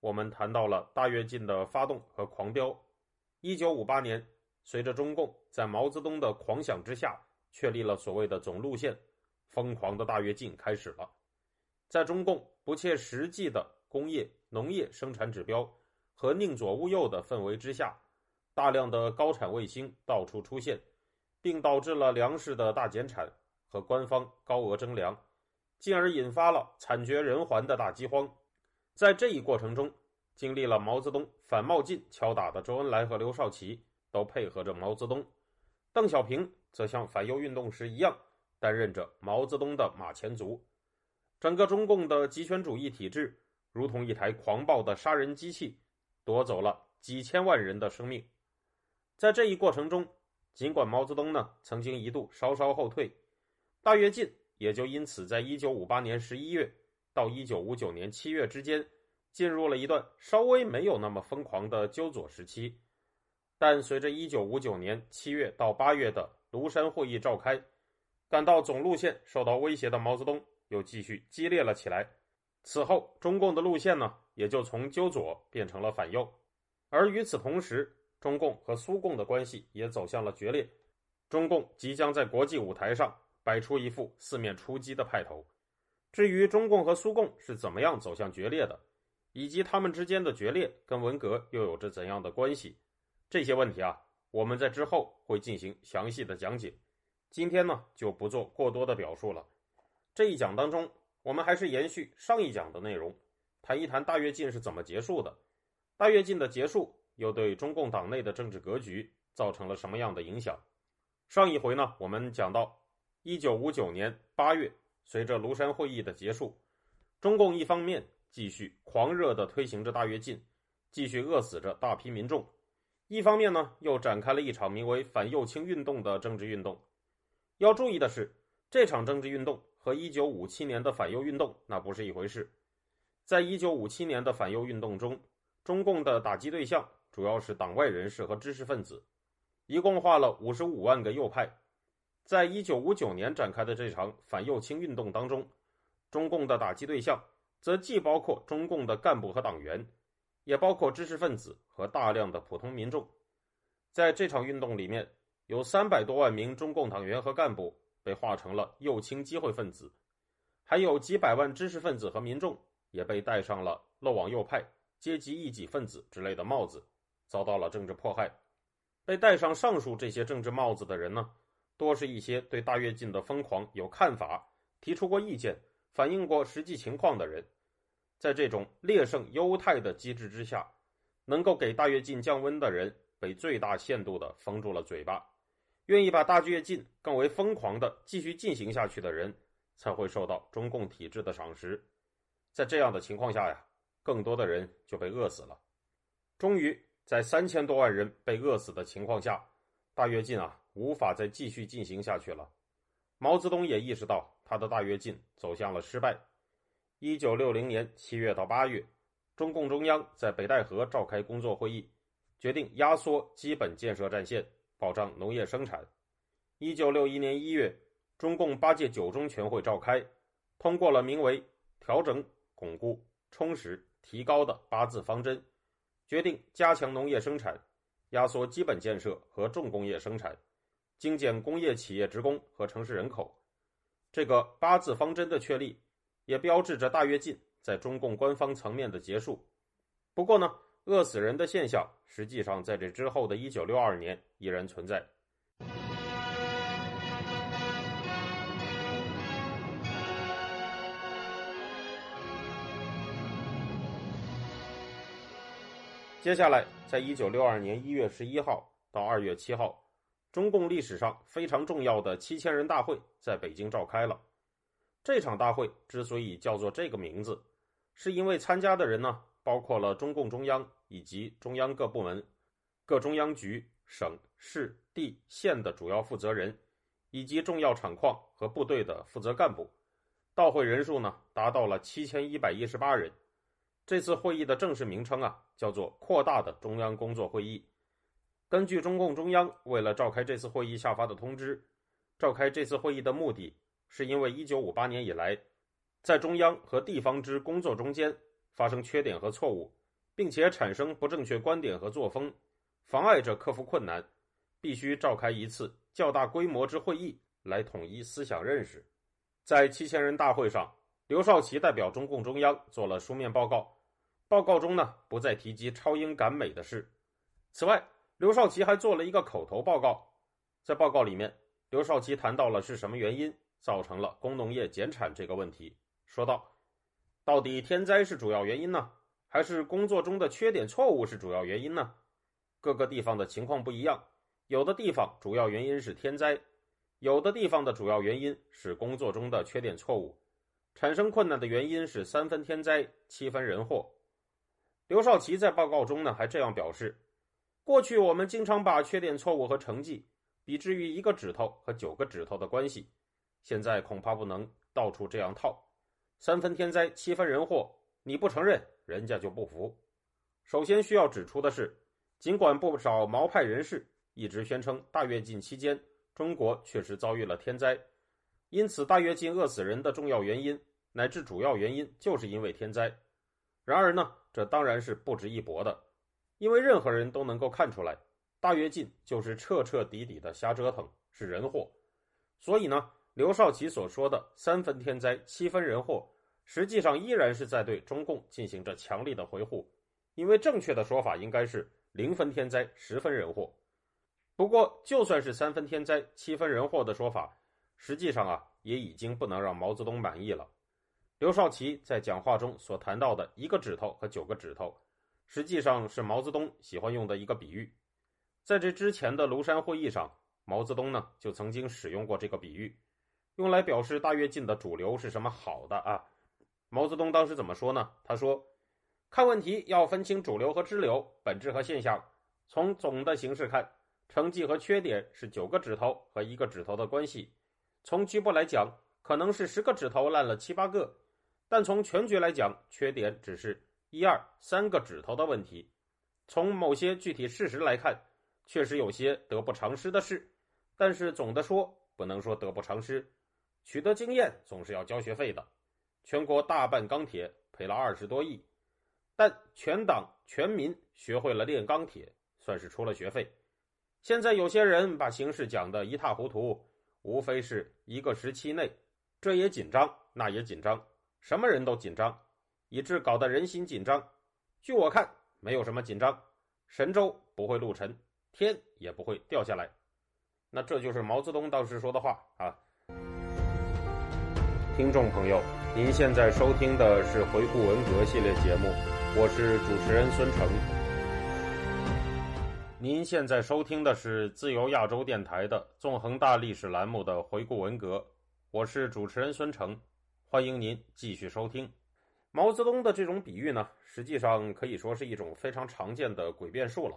我们谈到了大跃进的发动和狂飙。一九五八年，随着中共在毛泽东的狂想之下确立了所谓的总路线，疯狂的大跃进开始了。在中共不切实际的工业、农业生产指标和宁左勿右的氛围之下，大量的高产卫星到处出现，并导致了粮食的大减产和官方高额征粮。进而引发了惨绝人寰的大饥荒。在这一过程中，经历了毛泽东反冒进敲打的周恩来和刘少奇都配合着毛泽东，邓小平则像反右运动时一样，担任着毛泽东的马前卒。整个中共的极权主义体制如同一台狂暴的杀人机器，夺走了几千万人的生命。在这一过程中，尽管毛泽东呢曾经一度稍稍后退，大跃进。也就因此，在一九五八年十一月到一九五九年七月之间，进入了一段稍微没有那么疯狂的纠左时期。但随着一九五九年七月到八月的庐山会议召开，感到总路线受到威胁的毛泽东又继续激烈了起来。此后，中共的路线呢，也就从纠左变成了反右。而与此同时，中共和苏共的关系也走向了决裂。中共即将在国际舞台上。摆出一副四面出击的派头。至于中共和苏共是怎么样走向决裂的，以及他们之间的决裂跟文革又有着怎样的关系，这些问题啊，我们在之后会进行详细的讲解。今天呢，就不做过多的表述了。这一讲当中，我们还是延续上一讲的内容，谈一谈大跃进是怎么结束的，大跃进的结束又对中共党内的政治格局造成了什么样的影响？上一回呢，我们讲到。一九五九年八月，随着庐山会议的结束，中共一方面继续狂热地推行着大跃进，继续饿死着大批民众；一方面呢，又展开了一场名为“反右倾运动”的政治运动。要注意的是，这场政治运动和一九五七年的反右运动那不是一回事。在一九五七年的反右运动中，中共的打击对象主要是党外人士和知识分子，一共划了五十五万个右派。在一九五九年展开的这场反右倾运动当中，中共的打击对象则既包括中共的干部和党员，也包括知识分子和大量的普通民众。在这场运动里面，有三百多万名中共党员和干部被划成了右倾机会分子，还有几百万知识分子和民众也被戴上了漏网右派、阶级异己分子之类的帽子，遭到了政治迫害。被戴上上述这些政治帽子的人呢？多是一些对大跃进的疯狂有看法、提出过意见、反映过实际情况的人，在这种劣胜优汰的机制之下，能够给大跃进降温的人被最大限度地封住了嘴巴，愿意把大跃进更为疯狂地继续进行下去的人，才会受到中共体制的赏识。在这样的情况下呀，更多的人就被饿死了。终于，在三千多万人被饿死的情况下，大跃进啊！无法再继续进行下去了。毛泽东也意识到他的大跃进走向了失败。一九六零年七月到八月，中共中央在北戴河召开工作会议，决定压缩基本建设战线，保障农业生产。一九六一年一月，中共八届九中全会召开，通过了名为“调整、巩固、充实、提高”的八字方针，决定加强农业生产，压缩基本建设和重工业生产。精简工业企业职工和城市人口，这个八字方针的确立，也标志着大跃进在中共官方层面的结束。不过呢，饿死人的现象实际上在这之后的一九六二年依然存在。接下来，在一九六二年一月十一号到二月七号。中共历史上非常重要的七千人大会在北京召开了。这场大会之所以叫做这个名字，是因为参加的人呢包括了中共中央以及中央各部门、各中央局、省市地县的主要负责人，以及重要厂矿和部队的负责干部。到会人数呢，达到了七千一百一十八人。这次会议的正式名称啊，叫做扩大的中央工作会议。根据中共中央为了召开这次会议下发的通知，召开这次会议的目的是因为一九五八年以来，在中央和地方之工作中间发生缺点和错误，并且产生不正确观点和作风，妨碍着克服困难，必须召开一次较大规模之会议来统一思想认识。在七千人大会上，刘少奇代表中共中央做了书面报告。报告中呢，不再提及超英赶美的事。此外，刘少奇还做了一个口头报告。在报告里面，刘少奇谈到了是什么原因造成了工农业减产这个问题，说道：“到底天灾是主要原因呢，还是工作中的缺点错误是主要原因呢？各个地方的情况不一样，有的地方主要原因是天灾，有的地方的主要原因是工作中的缺点错误。产生困难的原因是三分天灾，七分人祸。”刘少奇在报告中呢，还这样表示：过去我们经常把缺点、错误和成绩比之于一个指头和九个指头的关系，现在恐怕不能到处这样套。三分天灾，七分人祸，你不承认，人家就不服。首先需要指出的是，尽管不少毛派人士一直宣称大跃进期间中国确实遭遇了天灾，因此大跃进饿死人的重要原因乃至主要原因就是因为天灾。然而呢？这当然是不值一驳的，因为任何人都能够看出来，大跃进就是彻彻底底的瞎折腾，是人祸。所以呢，刘少奇所说的三分天灾，七分人祸，实际上依然是在对中共进行着强力的维护。因为正确的说法应该是零分天灾，十分人祸。不过，就算是三分天灾，七分人祸的说法，实际上啊，也已经不能让毛泽东满意了。刘少奇在讲话中所谈到的一个指头和九个指头，实际上是毛泽东喜欢用的一个比喻。在这之前的庐山会议上，毛泽东呢就曾经使用过这个比喻，用来表示大跃进的主流是什么好的啊。毛泽东当时怎么说呢？他说：“看问题要分清主流和支流，本质和现象。从总的形式看，成绩和缺点是九个指头和一个指头的关系；从局部来讲，可能是十个指头烂了七八个。”但从全局来讲，缺点只是一二三个指头的问题。从某些具体事实来看，确实有些得不偿失的事。但是总的说，不能说得不偿失。取得经验总是要交学费的。全国大办钢铁赔了二十多亿，但全党全民学会了炼钢铁，算是出了学费。现在有些人把形势讲得一塌糊涂，无非是一个时期内，这也紧张，那也紧张。什么人都紧张，以致搞得人心紧张。据我看，没有什么紧张，神州不会陆沉，天也不会掉下来。那这就是毛泽东当时说的话啊。听众朋友，您现在收听的是回顾文革系列节目，我是主持人孙成。您现在收听的是自由亚洲电台的纵横大历史栏目的回顾文革，我是主持人孙成。欢迎您继续收听毛泽东的这种比喻呢，实际上可以说是一种非常常见的诡辩术了。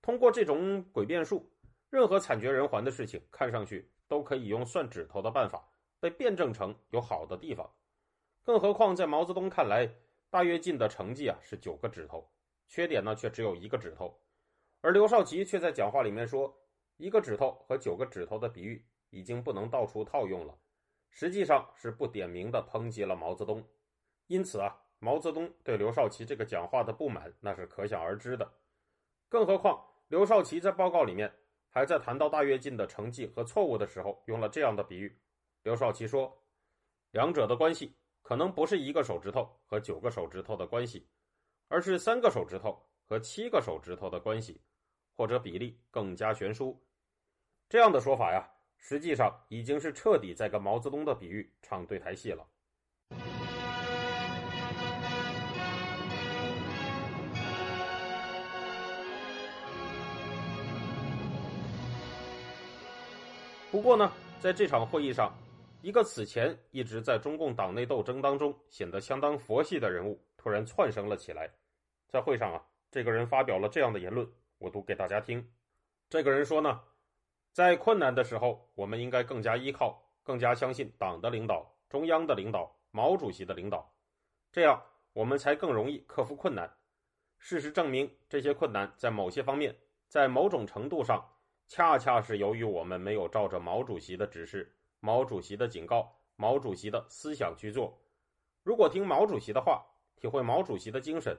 通过这种诡辩术，任何惨绝人寰的事情，看上去都可以用算指头的办法被辩证成有好的地方。更何况在毛泽东看来，大跃进的成绩啊是九个指头，缺点呢却只有一个指头。而刘少奇却在讲话里面说，一个指头和九个指头的比喻已经不能到处套用了。实际上是不点名的抨击了毛泽东，因此啊，毛泽东对刘少奇这个讲话的不满那是可想而知的。更何况刘少奇在报告里面还在谈到大跃进的成绩和错误的时候，用了这样的比喻。刘少奇说，两者的关系可能不是一个手指头和九个手指头的关系，而是三个手指头和七个手指头的关系，或者比例更加悬殊。这样的说法呀。实际上已经是彻底在跟毛泽东的比喻唱对台戏了。不过呢，在这场会议上，一个此前一直在中共党内斗争当中显得相当佛系的人物突然窜升了起来，在会上啊，这个人发表了这样的言论，我读给大家听。这个人说呢，在困难的时候，我们应该更加依靠、更加相信党的领导、中央的领导、毛主席的领导，这样我们才更容易克服困难。事实证明，这些困难在某些方面，在某种程度上，恰恰是由于我们没有照着毛主席的指示、毛主席的警告、毛主席的思想去做。如果听毛主席的话，体会毛主席的精神，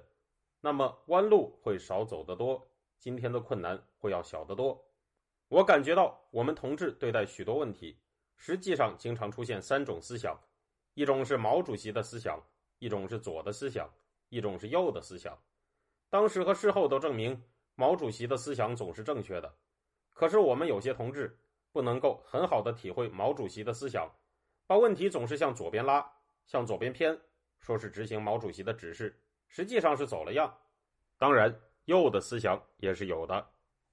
那么弯路会少走得多，今天的困难会要小得多。我感觉到我们同志对待许多问题，实际上经常出现三种思想：一种是毛主席的思想，一种是左的思想，一种是右的思想。当时和事后都证明，毛主席的思想总是正确的。可是我们有些同志不能够很好的体会毛主席的思想，把问题总是向左边拉。向左边偏，说是执行毛主席的指示，实际上是走了样。当然，右的思想也是有的，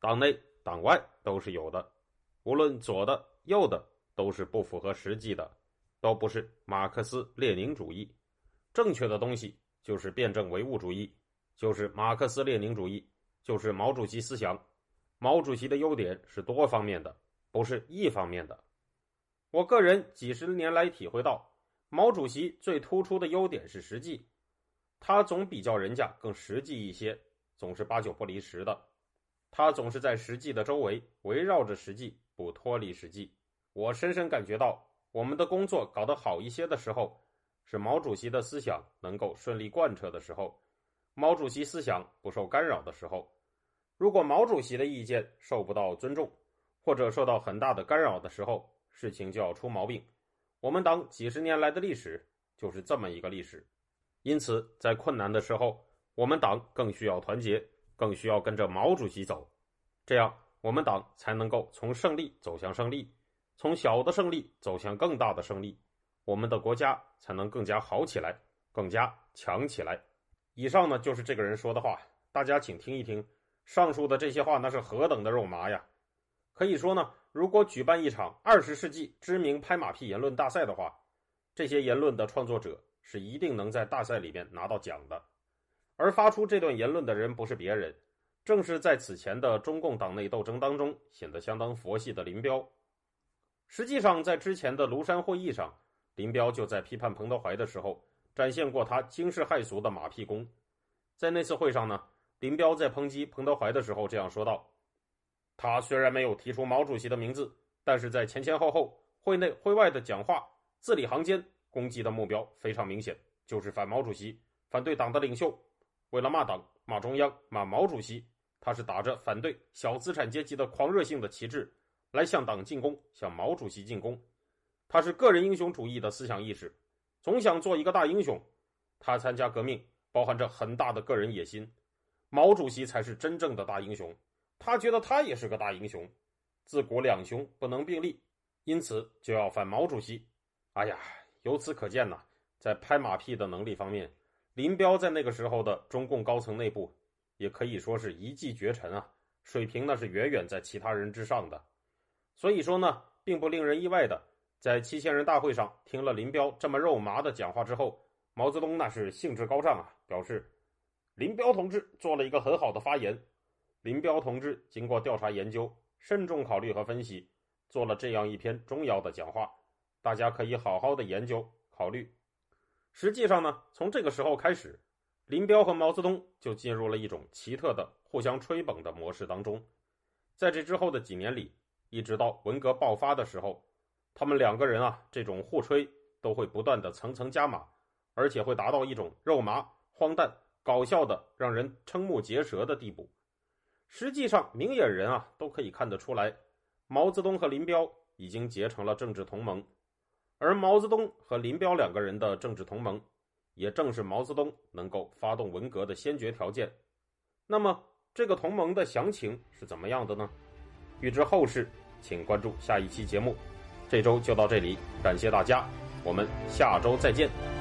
党内党外都是有的。无论左的右的，都是不符合实际的，都不是马克思列宁主义。正确的东西就是辩证唯物主义，就是马克思列宁主义，就是毛主席思想。毛主席的优点是多方面的，不是一方面的。我个人几十年来体会到。毛主席最突出的优点是实际，他总比较人家更实际一些，总是八九不离十的。他总是在实际的周围围绕着实际，不脱离实际。我深深感觉到，我们的工作搞得好一些的时候，是毛主席的思想能够顺利贯彻的时候，毛主席思想不受干扰的时候。如果毛主席的意见受不到尊重，或者受到很大的干扰的时候，事情就要出毛病。我们党几十年来的历史就是这么一个历史，因此在困难的时候，我们党更需要团结，更需要跟着毛主席走，这样我们党才能够从胜利走向胜利，从小的胜利走向更大的胜利，我们的国家才能更加好起来，更加强起来。以上呢就是这个人说的话，大家请听一听，上述的这些话那是何等的肉麻呀！可以说呢。如果举办一场二十世纪知名拍马屁言论大赛的话，这些言论的创作者是一定能在大赛里面拿到奖的。而发出这段言论的人不是别人，正是在此前的中共党内斗争当中显得相当佛系的林彪。实际上，在之前的庐山会议上，林彪就在批判彭德怀的时候展现过他惊世骇俗的马屁功。在那次会上呢，林彪在抨击彭德怀的时候这样说道。他虽然没有提出毛主席的名字，但是在前前后后、会内会外的讲话字里行间，攻击的目标非常明显，就是反毛主席，反对党的领袖。为了骂党、骂中央、骂毛主席，他是打着反对小资产阶级的狂热性的旗帜来向党进攻、向毛主席进攻。他是个人英雄主义的思想意识，总想做一个大英雄。他参加革命包含着很大的个人野心，毛主席才是真正的大英雄。他觉得他也是个大英雄，自古两雄不能并立，因此就要反毛主席。哎呀，由此可见呐，在拍马屁的能力方面，林彪在那个时候的中共高层内部，也可以说是一骑绝尘啊，水平那是远远在其他人之上的。所以说呢，并不令人意外的，在七千人大会上听了林彪这么肉麻的讲话之后，毛泽东那是兴致高涨啊，表示林彪同志做了一个很好的发言。林彪同志经过调查研究、慎重考虑和分析，做了这样一篇重要的讲话，大家可以好好的研究考虑。实际上呢，从这个时候开始，林彪和毛泽东就进入了一种奇特的互相吹捧的模式当中。在这之后的几年里，一直到文革爆发的时候，他们两个人啊，这种互吹都会不断的层层加码，而且会达到一种肉麻、荒诞、搞笑的，让人瞠目结舌的地步。实际上，明眼人啊都可以看得出来，毛泽东和林彪已经结成了政治同盟，而毛泽东和林彪两个人的政治同盟，也正是毛泽东能够发动文革的先决条件。那么，这个同盟的详情是怎么样的呢？欲知后事，请关注下一期节目。这周就到这里，感谢大家，我们下周再见。